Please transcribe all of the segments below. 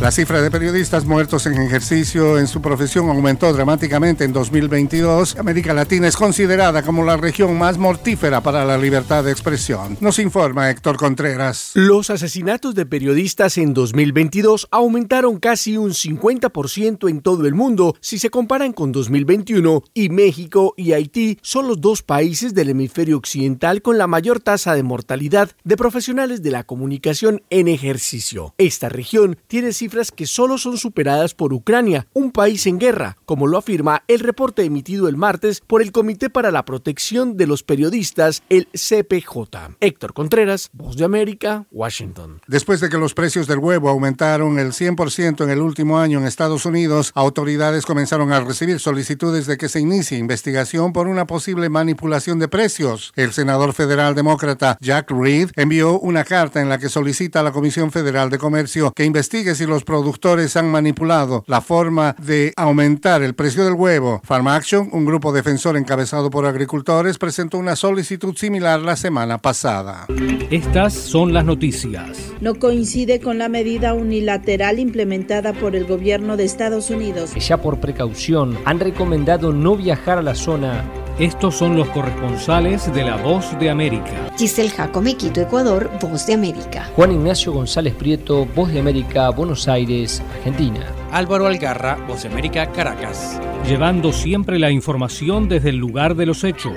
La cifra de periodistas muertos en ejercicio en su profesión aumentó dramáticamente en 2022. América Latina es considerada como la región más mortífera para la libertad de expresión. Nos informa Héctor Contreras. Los asesinatos de periodistas en 2022 aumentaron casi un 50% en todo el mundo si se comparan con 2021 y México y Haití son los dos países del hemisferio occidental con la mayor tasa de mortalidad de profesionales de la comunicación en ejercicio. Esta región tiene cifras que solo son superadas por Ucrania, un país en guerra, como lo afirma el reporte emitido el martes por el Comité para la Protección de los Periodistas, el CPJ. Héctor Contreras, Voz de América, Washington. Después de que los precios del huevo aumentaron el 100% en el último año en Estados Unidos, autoridades comenzaron a recibir solicitudes de que se inicie investigación por una posible manipulación de precios. El senador federal demócrata Jack Reed envió una carta en la que solicita a la Comisión Federal de Comercio que investigue si los productores han manipulado la forma de aumentar el precio del huevo. Farm Action, un grupo defensor encabezado por agricultores, presentó una solicitud similar la semana pasada. Estas son las noticias. No coincide con la medida unilateral implementada por el gobierno de Estados Unidos. Ya por precaución han recomendado no viajar a la zona estos son los corresponsales de La Voz de América. Giselle Jacome, Quito, Ecuador, Voz de América. Juan Ignacio González Prieto, Voz de América, Buenos Aires, Argentina. Álvaro Algarra, Voz de América, Caracas. Llevando siempre la información desde el lugar de los hechos.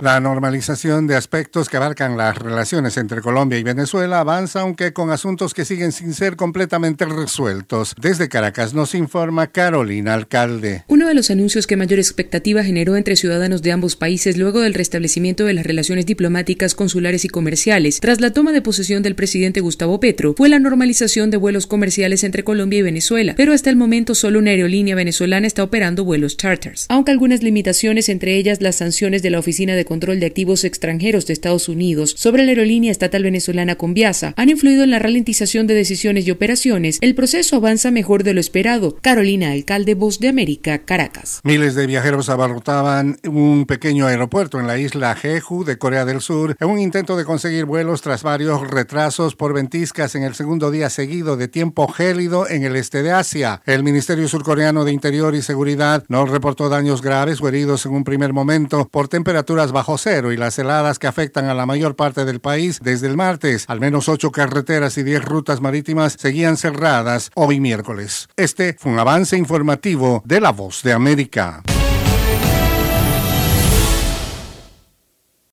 La normalización de aspectos que abarcan las relaciones entre Colombia y Venezuela avanza, aunque con asuntos que siguen sin ser completamente resueltos. Desde Caracas nos informa Carolina Alcalde. Uno de los anuncios que mayor expectativa generó entre ciudadanos de ambos países luego del restablecimiento de las relaciones diplomáticas, consulares y comerciales tras la toma de posesión del presidente Gustavo Petro fue la normalización de vuelos comerciales entre Colombia y Venezuela, pero hasta el momento solo una aerolínea venezolana está operando vuelos charters, aunque algunas limitaciones, entre ellas las sanciones de la Oficina de Control de Activos Extranjeros de Estados Unidos sobre la aerolínea estatal venezolana Conviasa han influido en la ralentización de decisiones y operaciones, el proceso avanza mejor de lo esperado. Carolina Alcalde, Voz de América, Caracas. Miles de viajeros abarrotaban un pequeño aeropuerto en la isla Jeju de Corea del Sur en un intento de conseguir vuelos tras varios retrasos por ventiscas en el segundo día seguido de tiempo gélido en el este de Asia. El Ministerio Surcoreano de Interior y Seguridad no reportó daños graves o heridos en un primer momento por temperaturas bajo cero y las heladas que afectan a la mayor parte del país desde el martes. Al menos ocho carreteras y diez rutas marítimas seguían cerradas hoy miércoles. Este fue un avance informativo de La Voz de América.